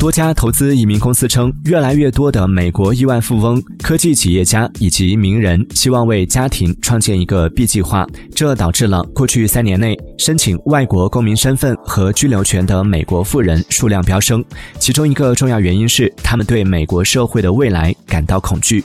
多家投资移民公司称越来越多的美国亿万富翁科技企业家以及名人希望为家庭创建一个 b 计划这导致了过去三年内申请外国公民身份和居留权的美国富人数量飙升其中一个重要原因是他们对美国社会的未来感到恐惧。